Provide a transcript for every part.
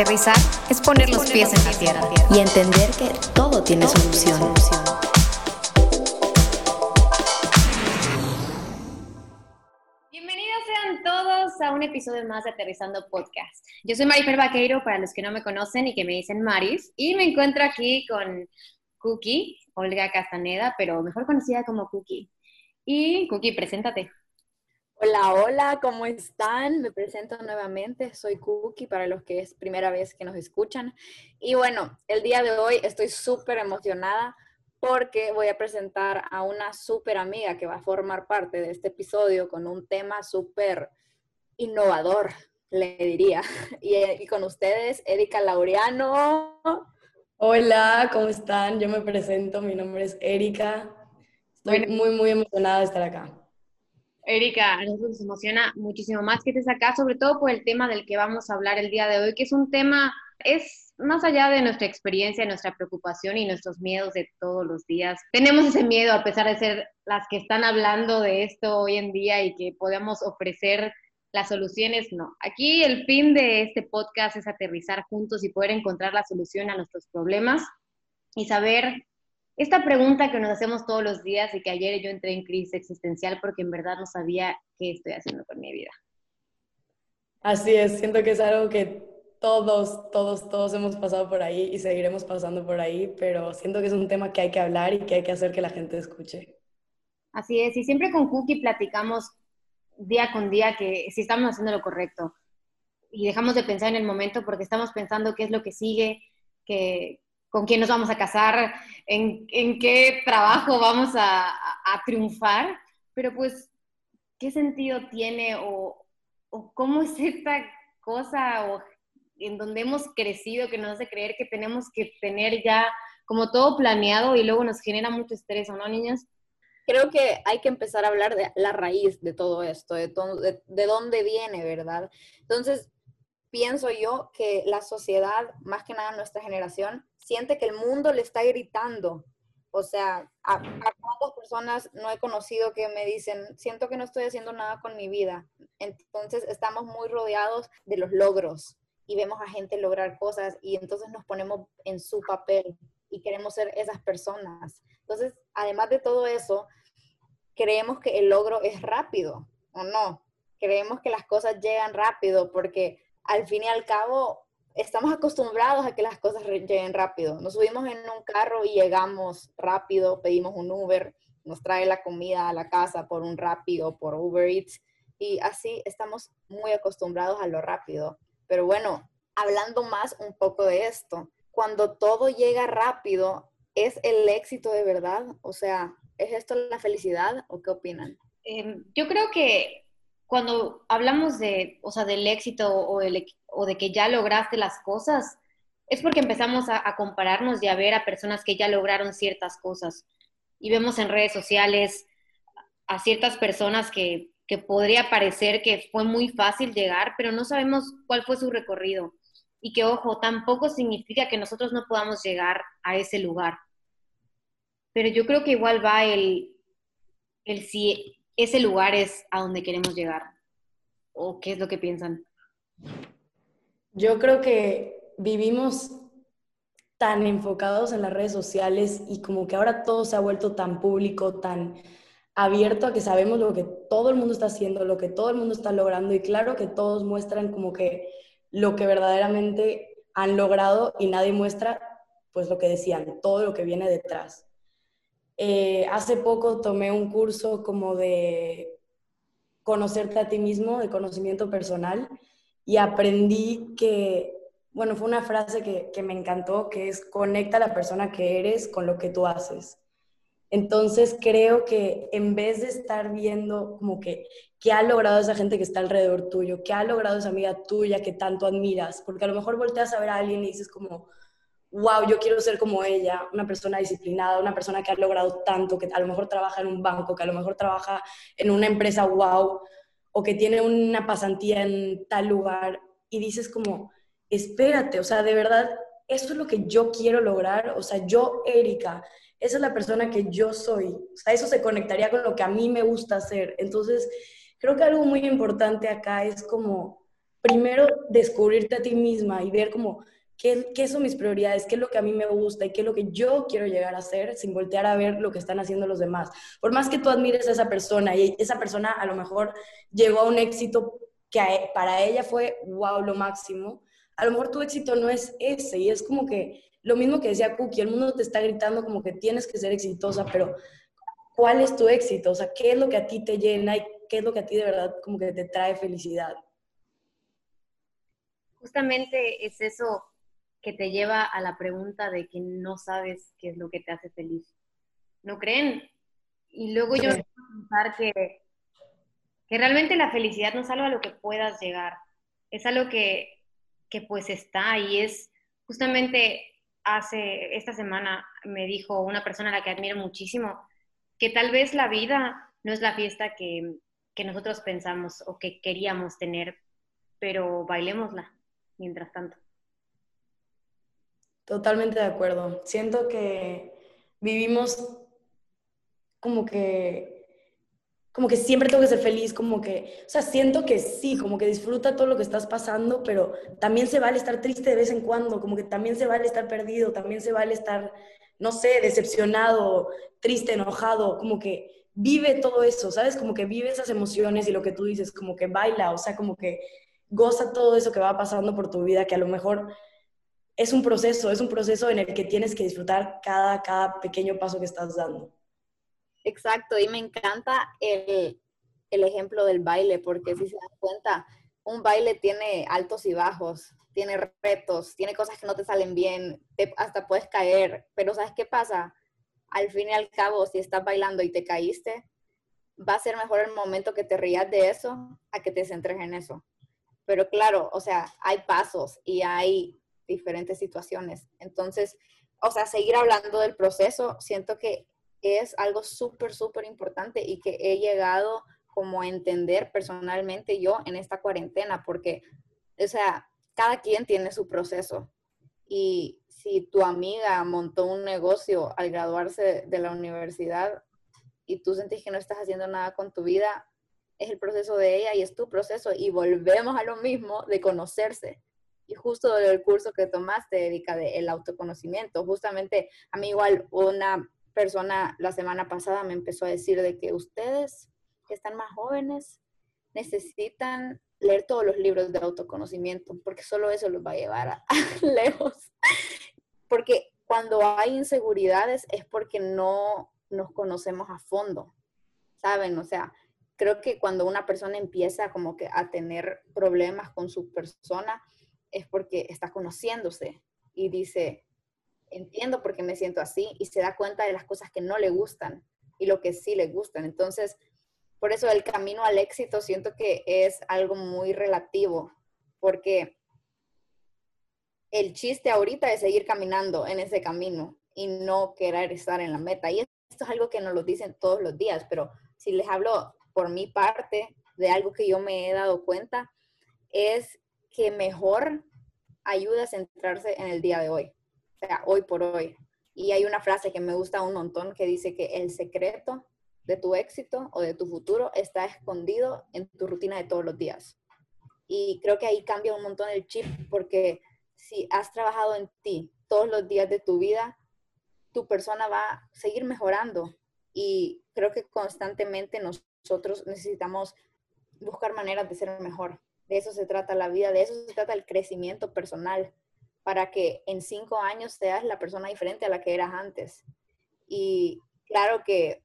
Aterrizar es poner los pies en la tierra y entender que todo tiene solución. Bienvenidos sean todos a un episodio más de Aterrizando Podcast. Yo soy Marifer Vaqueiro, para los que no me conocen y que me dicen Maris, y me encuentro aquí con Cookie, Olga Castaneda, pero mejor conocida como Cookie. Y Cookie, preséntate. Hola, hola, ¿cómo están? Me presento nuevamente, soy Cookie para los que es primera vez que nos escuchan. Y bueno, el día de hoy estoy súper emocionada porque voy a presentar a una súper amiga que va a formar parte de este episodio con un tema súper innovador, le diría. Y, y, con ustedes, Erika Laureano. Hola, ¿cómo están? Yo me presento, mi nombre es Erika. Estoy muy, muy emocionada de estar acá. Erika, a nosotros nos emociona muchísimo más que estés acá, sobre todo por el tema del que vamos a hablar el día de hoy, que es un tema, es más allá de nuestra experiencia, nuestra preocupación y nuestros miedos de todos los días. Tenemos ese miedo a pesar de ser las que están hablando de esto hoy en día y que podemos ofrecer las soluciones, no. Aquí el fin de este podcast es aterrizar juntos y poder encontrar la solución a nuestros problemas y saber esta pregunta que nos hacemos todos los días y que ayer yo entré en crisis existencial porque en verdad no sabía qué estoy haciendo con mi vida. Así es, siento que es algo que todos, todos, todos hemos pasado por ahí y seguiremos pasando por ahí, pero siento que es un tema que hay que hablar y que hay que hacer que la gente escuche. Así es, y siempre con Cookie platicamos día con día que si estamos haciendo lo correcto y dejamos de pensar en el momento porque estamos pensando qué es lo que sigue, que, con quién nos vamos a casar, en, qué trabajo vamos a, triunfar, pero pues, ¿qué sentido tiene o, cómo es esta cosa o en donde hemos crecido que nos hace creer que tenemos que tener ya como todo planeado y luego nos genera mucho estrés, ¿o no, niñas? Creo que hay que empezar a hablar de la raíz de todo esto, de, de, de dónde viene, ¿verdad? Entonces, pienso yo que la sociedad, más que nada nuestra generación, siente que el mundo le está gritando. O sea, a, cuántas personas no he conocido que me dicen, siento que no estoy haciendo nada con mi vida. Entonces estamos muy rodeados de los logros y vemos a gente lograr cosas y entonces nos ponemos en su papel y queremos ser esas personas. Entonces, además de todo eso, creemos que el logro es rápido o no. Creemos que las cosas llegan rápido porque al fin y al cabo estamos acostumbrados a que las cosas lleguen rápido. Nos subimos en un carro y llegamos rápido, pedimos un Uber, nos trae la comida a la casa por un rápido, por Uber Eats, y así estamos muy acostumbrados a lo rápido. Pero bueno, hablando más un poco de esto, cuando todo llega rápido, ¿es el éxito de verdad? O sea, ¿es esto la felicidad o qué opinan? Em, yo creo que cuando hablamos de, o sea, del éxito o, o, de que ya lograste las cosas, es porque empezamos a, compararnos y a ver a personas que ya lograron ciertas cosas. Y vemos en redes sociales a ciertas personas que, que podría parecer que fue muy fácil llegar, pero no sabemos cuál fue su recorrido. Y que, ojo, tampoco significa que nosotros no podamos llegar a ese lugar. Pero yo creo que igual va el, el si ese lugar es a donde queremos llegar? ¿O qué es lo que piensan? Yo creo que vivimos tan enfocados en las redes sociales y como que ahora todo se ha vuelto tan público, tan abierto a que sabemos lo que todo el mundo está haciendo, lo que todo el mundo está logrando y claro que todos muestran como que lo que verdaderamente han logrado y nadie muestra pues lo que decían, todo lo que viene detrás. Eh, hace poco tomé un curso como de conocerte a ti mismo, de conocimiento personal, y aprendí que, bueno, fue una frase que, que me encantó, que es conecta a la persona que eres con lo que tú haces. Entonces creo que en vez de estar viendo como que qué ha logrado esa gente que está alrededor tuyo, qué ha logrado esa amiga tuya que tanto admiras, porque a lo mejor volteas a ver a alguien y dices como, wow, yo quiero ser como ella, una persona disciplinada, una persona que ha logrado tanto, que a lo mejor trabaja en un banco, que a lo mejor trabaja en una empresa wow, o que tiene una pasantía en tal lugar, y dices como, espérate, o sea, de verdad, eso es lo que yo quiero lograr, o sea, yo, Erika, esa es la persona que yo soy, o sea, eso se conectaría con lo que a mí me gusta hacer. Entonces, creo que algo muy importante acá es como primero descubrirte a ti misma y ver como qué, qué son mis prioridades, qué es lo que a mí me gusta y qué es lo que yo quiero llegar a hacer sin voltear a ver lo que están haciendo los demás. Por más que tú admires a esa persona y esa persona a lo mejor llegó a un éxito que para ella fue wow, lo máximo, a lo mejor tu éxito no es ese y es como que lo mismo que decía Cookie, el mundo te está gritando como que tienes que ser exitosa, pero ¿cuál es tu éxito? O sea, ¿qué es lo que a ti te llena y qué es lo que a ti de verdad como que te trae felicidad? Justamente es eso que te lleva a la pregunta de que no sabes qué es lo que te hace feliz. ¿No creen? Y luego yo me pensar que, que realmente la felicidad no es algo a lo que puedas llegar, es algo que, que pues está y es justamente hace esta semana me dijo una persona a la que admiro muchísimo que tal vez la vida no es la fiesta que, que nosotros pensamos o que queríamos tener, pero bailémosla mientras tanto. Totalmente de acuerdo. Siento que vivimos como que como que siempre tengo que ser feliz, como que, o sea, siento que sí, como que disfruta todo lo que estás pasando, pero también se vale estar triste de vez en cuando, como que también se vale estar perdido, también se vale estar, no sé, decepcionado, triste, enojado, como que vive todo eso, ¿sabes? Como que vive esas emociones y lo que tú dices, como que baila, o sea, como que goza todo eso que va pasando por tu vida, que a lo mejor es un proceso, es un proceso en el que tienes que disfrutar cada, cada pequeño paso que estás dando. Exacto, y me encanta el, ejemplo del baile, porque si se dan cuenta, un baile tiene altos y bajos, tiene retos, tiene cosas que no te salen bien, hasta puedes caer, pero ¿sabes qué pasa? Al fin y al cabo, si estás bailando y te caíste, va a ser mejor el momento que te rías de eso a que te centres en eso. Pero claro, o sea, hay pasos y hay diferentes situaciones. Entonces, o sea, seguir hablando del proceso, siento que es algo súper, súper importante y que he llegado como a entender personalmente yo en esta cuarentena, porque, o sea, cada quien tiene su proceso. Y si tu amiga montó un negocio al graduarse de la universidad y tú sentís que no estás haciendo nada con tu vida, es el proceso de ella y es tu proceso. Y volvemos a lo mismo de conocerse. Y justo el curso que tomaste, dedica de el autoconocimiento, justamente a mí igual una persona la semana pasada me empezó a decir de que ustedes que están más jóvenes necesitan leer todos los libros de autoconocimiento, porque solo eso los va a llevar a, lejos. Porque cuando hay inseguridades es porque no nos conocemos a fondo, ¿saben? O sea, creo que cuando una persona empieza como que a tener problemas con su persona es porque está conociéndose y dice, entiendo por qué me siento así y se da cuenta de las cosas que no le gustan y lo que sí le gustan. Entonces, por eso el camino al éxito siento que es algo muy relativo, porque el chiste ahorita es seguir caminando en ese camino y no querer estar en la meta. Y esto es algo que nos lo dicen todos los días, pero si les hablo por mi parte de algo que yo me he dado cuenta, es que mejor ayuda a centrarse en el día de hoy sea, hoy por hoy. Y hay una frase que me gusta un montón que dice que el secreto de tu éxito o de tu futuro está escondido en tu rutina de todos los días. Y creo que ahí cambia un montón el chip porque si has trabajado en ti todos los días de tu vida, tu persona va a seguir mejorando. Y creo que constantemente nosotros necesitamos buscar maneras de ser mejor. De eso se trata la vida, de eso se trata el crecimiento personal para que en cinco años seas la persona diferente a la que eras antes. Y claro que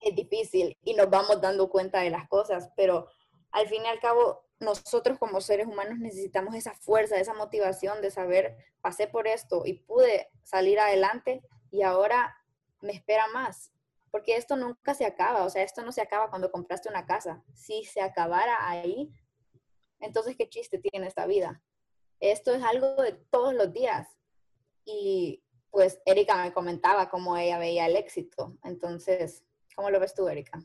es difícil y nos vamos dando cuenta de las cosas, pero al fin y al cabo, nosotros como seres humanos necesitamos esa fuerza, esa motivación de saber, pasé por esto y pude salir adelante y ahora me espera más. Porque esto nunca se acaba, o sea, esto no se acaba cuando compraste una casa. Si se acabara ahí, entonces, ¿qué chiste tiene esta vida? esto es algo de todos los días. Y pues Erika me comentaba cómo ella veía el éxito. Entonces, ¿cómo lo ves tú, Erika?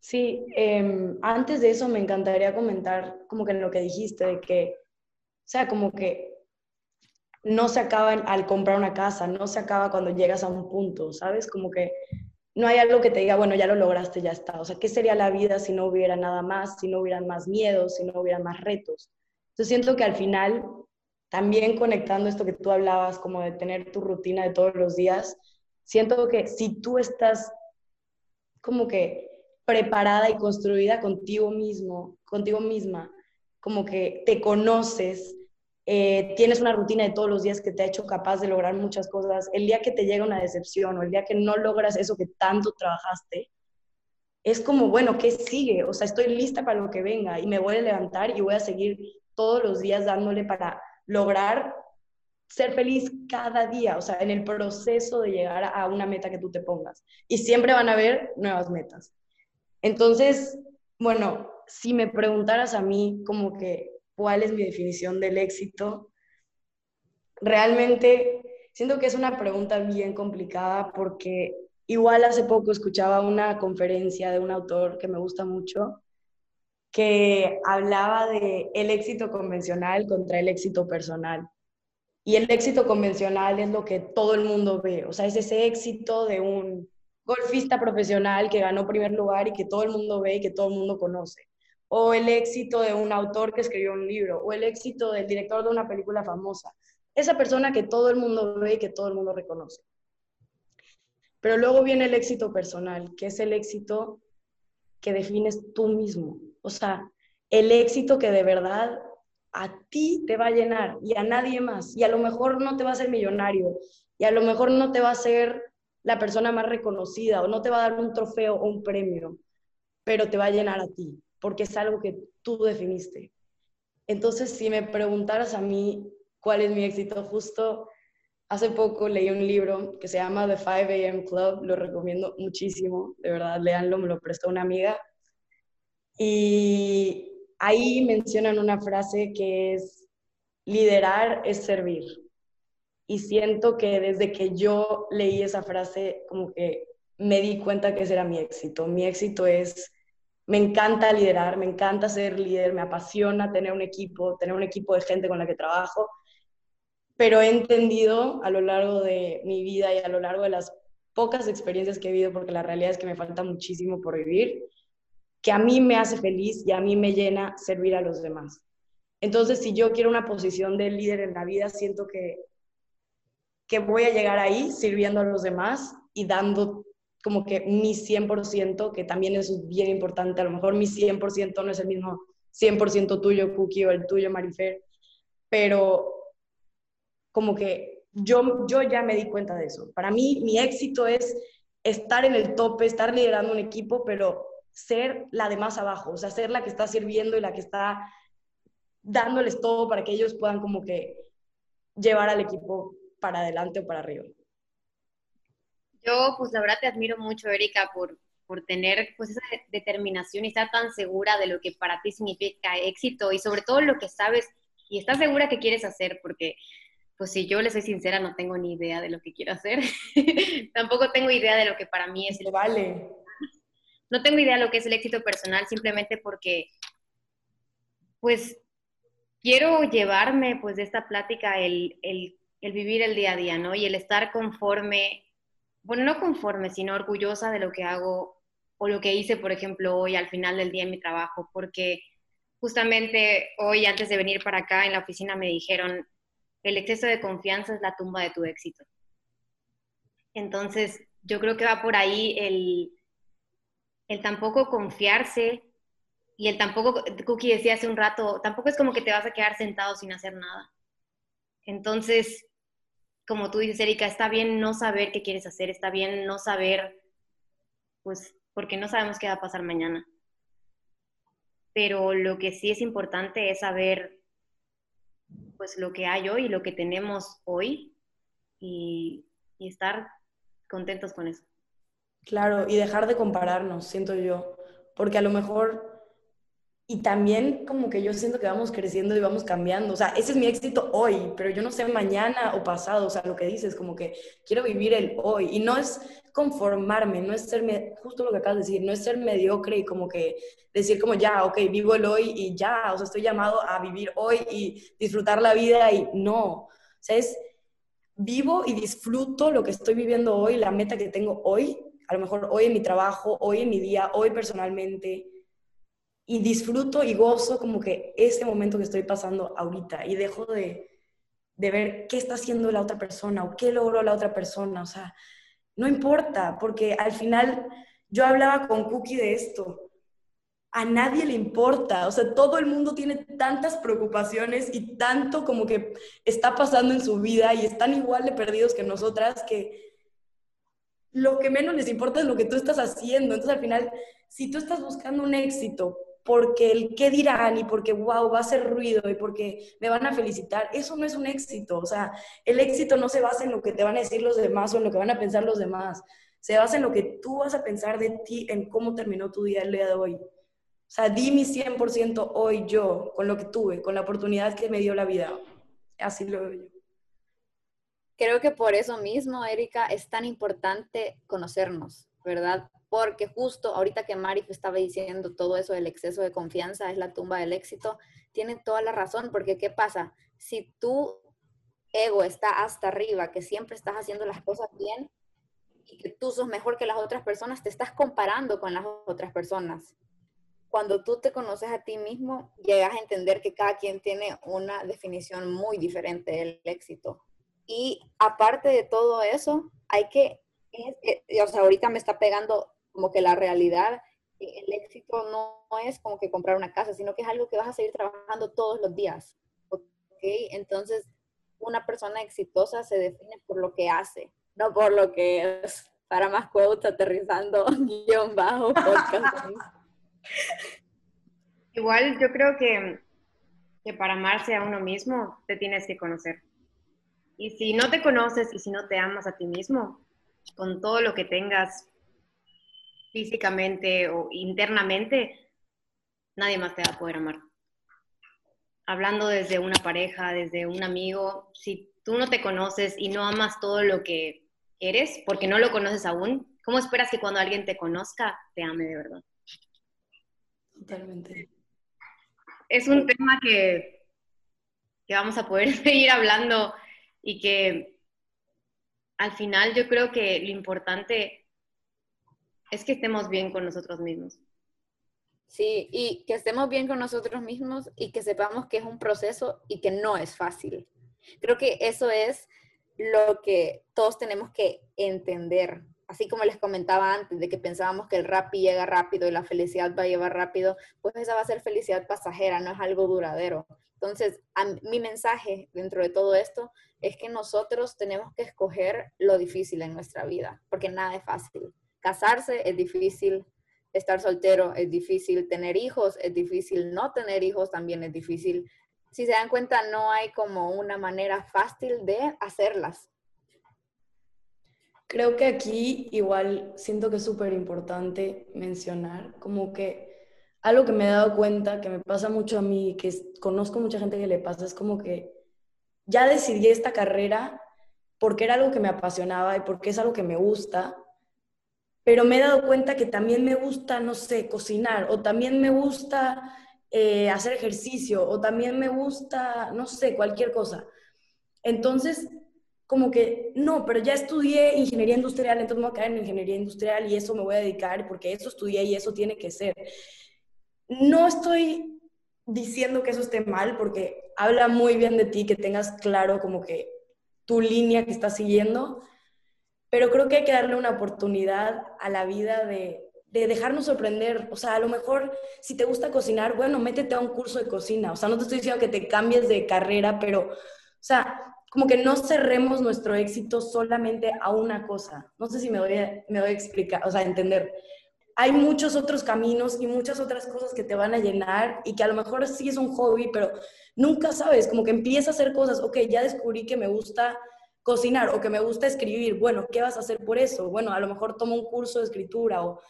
Sí, em, antes de eso me encantaría comentar como que en lo que dijiste, de que, o sea, como que no se acaba al comprar una casa, no se acaba cuando llegas a un punto, ¿sabes? Como que no hay algo que te diga, bueno, ya lo lograste, ya está. O sea, ¿qué sería la vida si no hubiera nada más, si no hubieran más miedos, si no hubiera más retos? Entonces siento que al final, también conectando esto que tú hablabas, como de tener tu rutina de todos los días, siento que si tú estás como que preparada y construida contigo mismo, contigo misma, como que te conoces, eh, tienes una rutina de todos los días que te ha hecho capaz de lograr muchas cosas, el día que te llega una decepción o el día que no logras eso que tanto trabajaste, es como, bueno, ¿qué sigue? O sea, estoy lista para lo que venga y me voy a levantar y voy a seguir todos los días dándole para lograr ser feliz cada día, o sea, en el proceso de llegar a una meta que tú te pongas. Y siempre van a haber nuevas metas. Entonces, bueno, si me preguntaras a mí como que cuál es mi definición del éxito, realmente siento que es una pregunta bien complicada porque igual hace poco escuchaba una conferencia de un autor que me gusta mucho que hablaba de el éxito convencional contra el éxito personal. Y el éxito convencional es lo que todo el mundo ve, o sea, es ese éxito de un golfista profesional que ganó primer lugar y que todo el mundo ve y que todo el mundo conoce o el éxito de un autor que escribió un libro, o el éxito del director de una película famosa. Esa persona que todo el mundo ve y que todo el mundo reconoce. Pero luego viene el éxito personal, que es el éxito que defines tú mismo. O sea, el éxito que de verdad a ti te va a llenar y a nadie más. Y a lo mejor no te va a ser millonario, y a lo mejor no te va a ser la persona más reconocida, o no te va a dar un trofeo o un premio, pero te va a llenar a ti porque es algo que tú definiste. Entonces, si me preguntaras a mí cuál es mi éxito, justo hace poco leí un libro que se llama The 5 AM Club, lo recomiendo muchísimo, de verdad, léanlo, me lo prestó una amiga. Y ahí mencionan una frase que es, liderar es servir. Y siento que desde que yo leí esa frase, como que me di cuenta que ese era mi éxito. Mi éxito es me encanta liderar, me encanta ser líder, me apasiona tener un equipo, tener un equipo de gente con la que trabajo, pero he entendido a lo largo de mi vida y a lo largo de las pocas experiencias que he vivido, porque la realidad es que me falta muchísimo por vivir, que a mí me hace feliz y a mí me llena servir a los demás. Entonces, si yo quiero una posición de líder en la vida, siento que, que voy a llegar ahí sirviendo a los demás y dando como que mi 100%, que también es bien importante, a lo mejor mi 100% no es el mismo 100% tuyo, Cookie, o el tuyo, Marifer, pero como que yo, yo ya me di cuenta de eso. Para mí, mi éxito es estar en el tope, estar liderando un equipo, pero ser la de más abajo, o sea, ser la que está sirviendo y la que está dándoles todo para que ellos puedan como que llevar al equipo para adelante o para arriba. Yo, pues la verdad te admiro mucho, Erika, por, por tener pues esa determinación y estar tan segura de lo que para ti significa éxito y sobre todo lo que sabes y estás segura que quieres hacer, porque pues si yo le soy sincera, no tengo ni idea de lo que quiero hacer. Tampoco tengo idea de lo que para mí es el vale. No tengo idea de lo que es el éxito personal, simplemente porque pues quiero llevarme pues de esta plática el, el, el vivir el día a día, ¿no? Y el estar conforme bueno, no conforme, sino orgullosa de lo que hago o lo que hice, por ejemplo, hoy al final del día en mi trabajo, porque justamente hoy antes de venir para acá en la oficina me dijeron, el exceso de confianza es la tumba de tu éxito. Entonces, yo creo que va por ahí el, el tampoco confiarse y el tampoco, Cookie decía hace un rato, tampoco es como que te vas a quedar sentado sin hacer nada. Entonces, como tú dices, Erika, está bien no saber qué quieres hacer, está bien no saber, pues, porque no sabemos qué va a pasar mañana. Pero lo que sí es importante es saber, pues, lo que hay hoy, lo que tenemos hoy y, y estar contentos con eso. Claro, y dejar de compararnos, siento yo, porque a lo mejor y también como que yo siento que vamos creciendo y vamos cambiando. O sea, ese es mi éxito hoy, pero yo no sé mañana o pasado. O sea, lo que dices, como que quiero vivir el hoy. Y no es conformarme, no es ser, justo lo que acabas de decir, no es ser mediocre y como que decir como ya, ok, vivo el hoy y ya. O sea, estoy llamado a vivir hoy y disfrutar la vida y no. O sea, es vivo y disfruto lo que estoy viviendo hoy, la meta que tengo hoy a lo mejor hoy en mi trabajo, hoy en mi día, hoy personalmente, y disfruto y gozo como que ese momento que estoy pasando ahorita y dejo de, de ver qué está haciendo la otra persona o qué logró la otra persona, o sea, no importa, porque al final yo hablaba con Cookie de esto, a nadie le importa, o sea, todo el mundo tiene tantas preocupaciones y tanto como que está pasando en su vida y están igual de perdidos que nosotras que lo que menos les importa es lo que tú estás haciendo. Entonces, al final, si tú estás buscando un éxito porque el qué dirán y porque, wow, va a hacer ruido y porque me van a felicitar, eso no es un éxito. O sea, el éxito no se basa en lo que te van a decir los demás o en lo que van a pensar los demás. Se basa en lo que tú vas a pensar de ti, en cómo terminó tu día el día de hoy. O sea, di mi 100% hoy yo, con lo que tuve, con la oportunidad que me dio la vida. Así lo veo yo. Creo que por eso mismo, Erika, es tan importante conocernos, ¿verdad? Porque justo ahorita que Mari estaba diciendo todo eso del exceso de confianza es la tumba del éxito, tiene toda la razón, porque ¿qué pasa? Si tu ego está hasta arriba, que siempre estás haciendo las cosas bien y que tú sos mejor que las otras personas, te estás comparando con las otras personas cuando tú te conoces a ti mismo, llegas a entender que cada quien tiene una definición muy diferente del éxito. Y aparte de todo eso, hay que, o sea, ahorita me está pegando como que la realidad, el éxito no es como que comprar una casa, sino que es algo que vas a seguir trabajando todos los días. ¿Ok? Entonces, una persona exitosa se define por lo que hace, no por lo que es. Para más quotes, aterrizando, guion bajo, podcast. Igual yo creo que, que para amarse a uno mismo te tienes que conocer. Y si no te conoces y si no te amas a ti mismo, con todo lo que tengas físicamente o internamente, nadie más te va a poder amar. Hablando desde una pareja, desde un amigo, si tú no te conoces y no amas todo lo que eres, porque no lo conoces aún, ¿cómo esperas que cuando alguien te conozca te ame de verdad? Totalmente. Es un tema que, que vamos a poder seguir hablando y que al final yo creo que lo importante es que estemos bien con nosotros mismos. Sí, y que estemos bien con nosotros mismos y que sepamos que es un proceso y que no es fácil. Creo que eso es lo que todos tenemos que entender así como les comentaba antes, de que pensábamos que el rap llega rápido y la felicidad va a llevar rápido, pues esa va a ser felicidad pasajera, no es algo duradero. Entonces, mi mensaje dentro de todo esto es que nosotros tenemos que escoger lo difícil en nuestra vida, porque nada es fácil. Casarse es difícil, estar soltero es difícil, tener hijos es difícil, no tener hijos también es difícil. Si se dan cuenta, no hay como una manera fácil de hacerlas. Creo que aquí igual siento que es súper importante mencionar como que algo que me he dado cuenta, que me pasa mucho a mí, que conozco mucha gente que le pasa, es como que ya decidí esta carrera porque era algo que me apasionaba y porque es algo que me gusta, pero me he dado cuenta que también me gusta, no sé, cocinar, o también me gusta eh, hacer ejercicio, o también me gusta, no sé, cualquier cosa. Entonces, como que, no, pero ya estudié ingeniería industrial, entonces me voy a quedar en ingeniería industrial y eso me voy a dedicar porque eso estudié y eso tiene que ser. No estoy diciendo que eso esté mal porque habla muy bien de ti, que tengas claro como que tu línea que estás siguiendo, pero creo que hay que darle una oportunidad a la vida de, de dejarnos sorprender. O sea, a lo mejor si te gusta cocinar, bueno, métete a un curso de cocina. O sea, no te estoy diciendo que te cambies de carrera, pero, o sea, como que no cerremos nuestro éxito solamente a una cosa. No sé si me doy, me doy a explicar, o sea, a entender. Hay muchos otros caminos y muchas otras cosas que te van a llenar y que a lo mejor sí es un hobby, pero nunca sabes, como que empieza a hacer cosas, ok, ya descubrí que me gusta cocinar o que me gusta escribir, bueno, ¿qué vas a hacer por eso? Bueno, a lo mejor tomo un curso de escritura o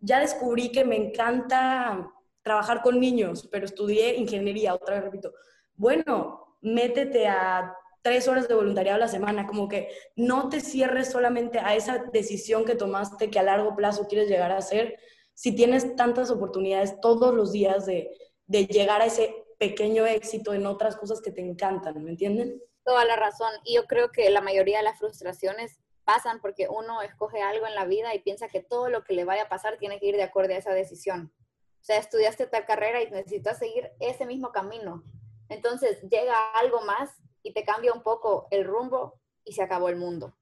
ya descubrí que me encanta trabajar con niños, pero estudié ingeniería, otra vez repito. Bueno, métete a tres horas de voluntariado a la semana, como que no te cierres solamente a esa decisión que tomaste que a largo plazo quieres llegar a hacer, si tienes tantas oportunidades todos los días de, de llegar a ese pequeño éxito en otras cosas que te encantan, ¿me entienden? Toda la razón. Y yo creo que la mayoría de las frustraciones pasan porque uno escoge algo en la vida y piensa que todo lo que le vaya a pasar tiene que ir de acuerdo a esa decisión. O sea, estudiaste tal carrera y necesitas seguir ese mismo camino. Entonces llega algo más y te cambia un poco el rumbo y se acabó el mundo.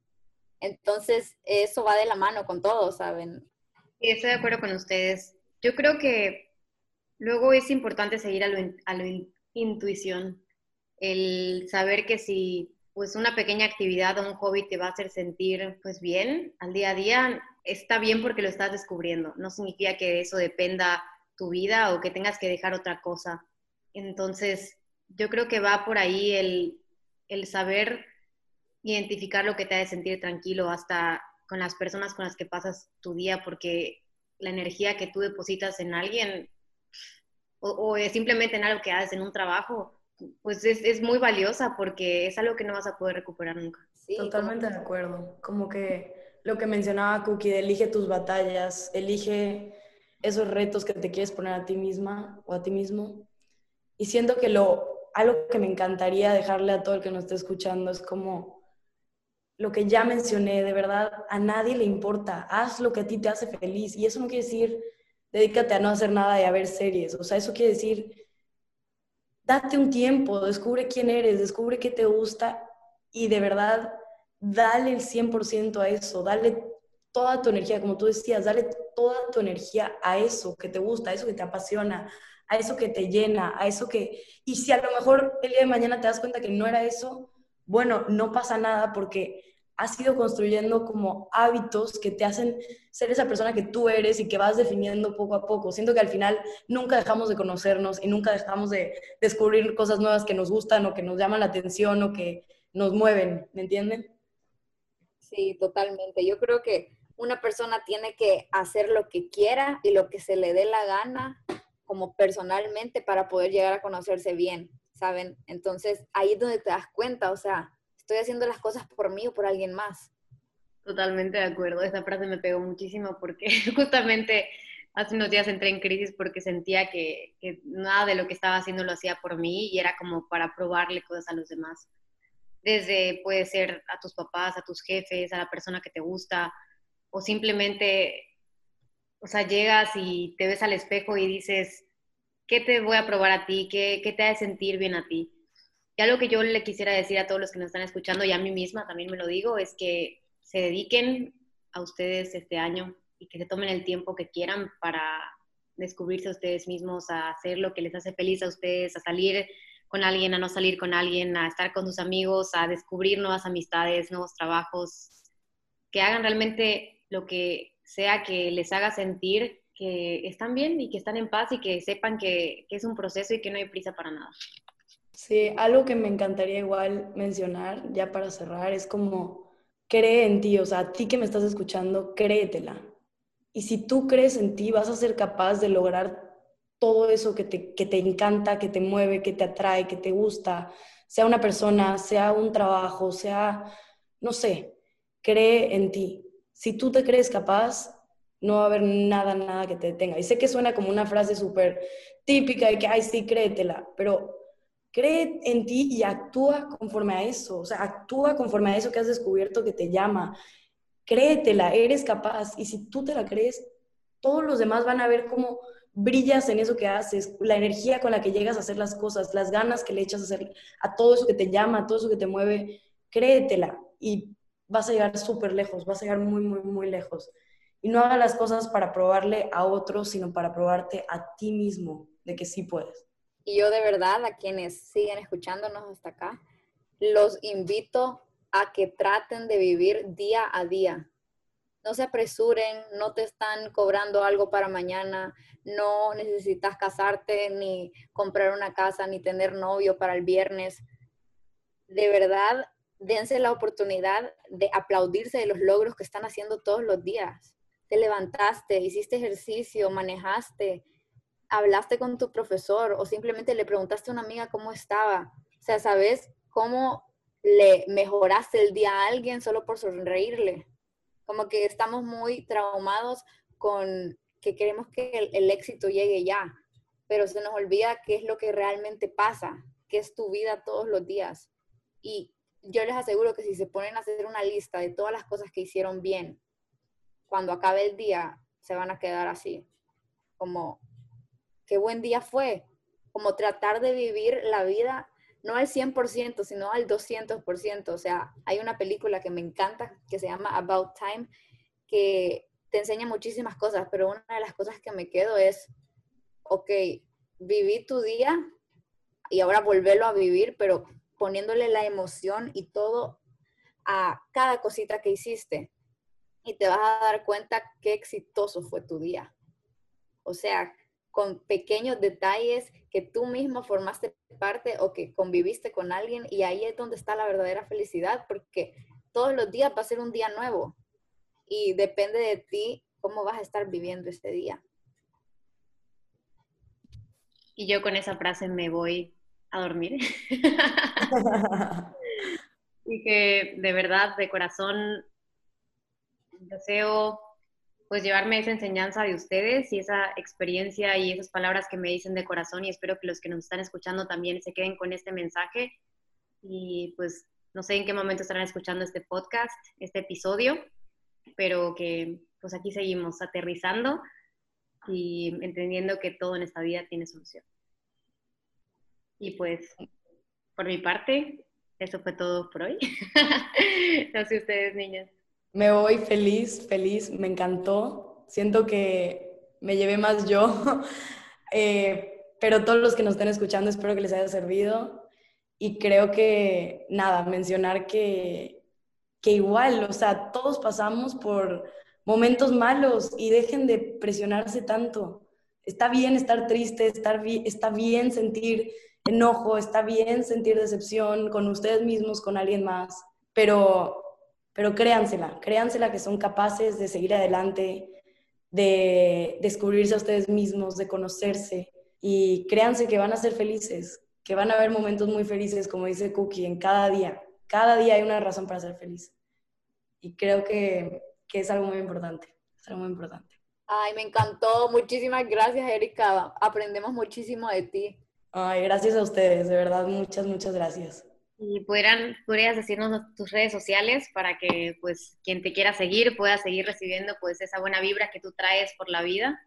Entonces, eso va de la mano con todo, ¿saben? Sí, estoy de acuerdo con ustedes. Yo creo que luego es importante seguir a, lo, a la intuición, el saber que si pues una pequeña actividad o un hobby te va a hacer sentir pues bien al día a día, está bien porque lo estás descubriendo. No significa que eso dependa tu vida o que tengas que dejar otra cosa. Entonces, yo creo que va por ahí el, el saber identificar lo que te hace sentir tranquilo hasta con las personas con las que pasas tu día, porque la energía que tú depositas en alguien o, simplemente en algo que haces en un trabajo, pues es, es, muy valiosa porque es algo que no vas a poder recuperar nunca. Totalmente de acuerdo. Como que lo que mencionaba Cookie, elige tus batallas, elige esos retos que te quieres poner a ti misma o a ti mismo. Y siento que lo, algo que me encantaría dejarle a todo el que nos esté escuchando es como lo que ya mencioné, de verdad, a nadie le importa. Haz lo que a ti te hace feliz. Y eso no quiere decir, dedícate a no hacer nada y a ver series. O sea, eso quiere decir, date un tiempo, descubre quién eres, descubre qué te gusta y de verdad, dale el 100% a eso, dale toda tu energía, como tú decías, dale toda tu energía a eso que te gusta, a eso que te apasiona, a eso que te llena, a eso que... Y si a lo mejor el día de mañana te das cuenta que no era eso, bueno, no pasa nada porque has ido construyendo como hábitos que te hacen ser esa persona que tú eres y que vas definiendo poco a poco. Siento que al final nunca dejamos de conocernos y nunca dejamos de descubrir cosas nuevas que nos gustan o que nos llaman la atención o que nos mueven, ¿me entienden? Sí, totalmente. Yo creo que una persona tiene que hacer lo que quiera y lo que se le dé la gana como personalmente para poder llegar a conocerse bien, ¿saben? Entonces ahí es donde te das cuenta, o sea, estoy haciendo las cosas por mí o por alguien más. Totalmente de acuerdo. Esa frase me pegó muchísimo porque justamente hace unos días entré en crisis porque sentía que, nada de lo que estaba haciendo lo hacía por mí y era como para probarle cosas a los demás. Desde puede ser a tus papás, a tus jefes, a la persona que te gusta o simplemente, o sea, llegas y te ves al espejo y dices, ¿qué te voy a probar a ti? ¿Qué, qué te hace sentir bien a ti? Y algo que yo le quisiera decir a todos los que nos están escuchando y a mí misma también me lo digo, es que se dediquen a ustedes este año y que se tomen el tiempo que quieran para descubrirse a ustedes mismos, a hacer lo que les hace feliz a ustedes, a salir con alguien, a no salir con alguien, a estar con sus amigos, a descubrir nuevas amistades, nuevos trabajos, que hagan realmente lo que sea que les haga sentir que están bien y que están en paz y que sepan que, que es un proceso y que no hay prisa para nada. Sí, algo que me encantaría igual mencionar, ya para cerrar, es como cree en ti, o sea, a ti que me estás escuchando, créetela. Y si tú crees en ti, vas a ser capaz de lograr todo eso que te, que te encanta, que te mueve, que te atrae, que te gusta, sea una persona, sea un trabajo, sea, no sé, cree en ti. Si tú te crees capaz, no va a haber nada, nada que te detenga. Y sé que suena como una frase súper típica de que, ay, sí, créetela, pero cree en ti y actúa conforme a eso, o sea, actúa conforme a eso que has descubierto que te llama. Créetela, eres capaz y si tú te la crees, todos los demás van a ver cómo brillas en eso que haces, la energía con la que llegas a hacer las cosas, las ganas que le echas a hacer a todo eso que te llama, a todo eso que te mueve, créetela y vas a llegar súper lejos, vas a llegar muy, muy, muy lejos. Y no hagas las cosas para probarle a otros, sino para probarte a ti mismo de que sí puedes. Y yo de verdad, a quienes siguen escuchándonos hasta acá, los invito a que traten de vivir día a día. No se apresuren, no te están cobrando algo para mañana, no necesitas casarte, ni comprar una casa, ni tener novio para el viernes. De verdad, dense la oportunidad de aplaudirse de los logros que están haciendo todos los días. Te levantaste, hiciste ejercicio, manejaste, hablaste con tu profesor o simplemente le preguntaste a una amiga cómo estaba. O sea, ¿sabes cómo le mejoraste el día a alguien solo por sonreírle? Como que estamos muy traumados con que queremos que el, éxito llegue ya, pero se nos olvida qué es lo que realmente pasa, qué es tu vida todos los días. Y yo les aseguro que si se ponen a hacer una lista de todas las cosas que hicieron bien, cuando acabe el día, se van a quedar así, como, qué buen día fue, como tratar de vivir la vida no al 100%, sino al 200%. O sea, hay una película que me encanta que se llama About Time, que te enseña muchísimas cosas, pero una de las cosas que me quedo es, ok, viví tu día y ahora volverlo a vivir, pero poniéndole la emoción y todo a cada cosita que hiciste. Y te vas a dar cuenta qué exitoso fue tu día. O sea, con pequeños detalles que tú mismo formaste parte o que conviviste con alguien y ahí es donde está la verdadera felicidad porque todos los días va a ser un día nuevo y depende de ti cómo vas a estar viviendo este día. Y yo con esa frase me voy a dormir. y que de verdad, de corazón, deseo pues llevarme esa enseñanza de ustedes y esa experiencia y esas palabras que me dicen de corazón y espero que los que nos están escuchando también se queden con este mensaje y pues no sé en qué momento estarán escuchando este podcast, este episodio, pero que pues aquí seguimos aterrizando y entendiendo que todo en esta vida tiene solución. Y pues por mi parte, eso fue todo por hoy. no sé ustedes, niñas. Me voy feliz, feliz, me encantó. Siento que me llevé más yo, eh, pero todos los que nos estén escuchando espero que les haya servido. Y creo que, nada, mencionar que, que igual, o sea, todos pasamos por momentos malos y dejen de presionarse tanto. Está bien estar triste, estar está bien sentir enojo, está bien sentir decepción con ustedes mismos, con alguien más, pero pero créansela, créansela que son capaces de seguir adelante, de descubrirse a ustedes mismos, de conocerse y créanse que van a ser felices, que van a haber momentos muy felices, como dice Cookie, en cada día. Cada día hay una razón para ser feliz. Y creo que, que es algo muy importante, es algo muy importante. Ay, me encantó. Muchísimas gracias, Erika. Aprendemos muchísimo de ti. Ay, gracias a ustedes, de verdad, muchas, muchas gracias. Y pudieran, podrías decirnos tus redes sociales para que pues quien te quiera seguir pueda seguir recibiendo pues esa buena vibra que tú traes por la vida.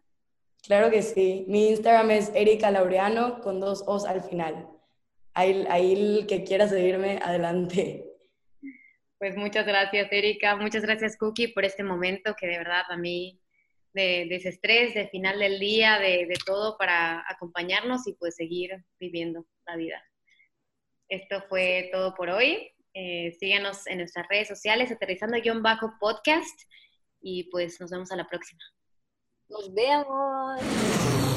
Claro que sí. Mi Instagram es Erika Laureano con dos O's al final. Ahí, ahí el que quiera seguirme, adelante. Pues muchas gracias, Erika. Muchas gracias, Cookie, por este momento que de verdad a mí de, de ese estrés, de final del día, de, de todo para acompañarnos y pues seguir viviendo la vida. Esto fue todo por hoy. Eh, síganos en nuestras redes sociales, aterrizando-podcast. Y pues nos vemos a la próxima. Nos vemos.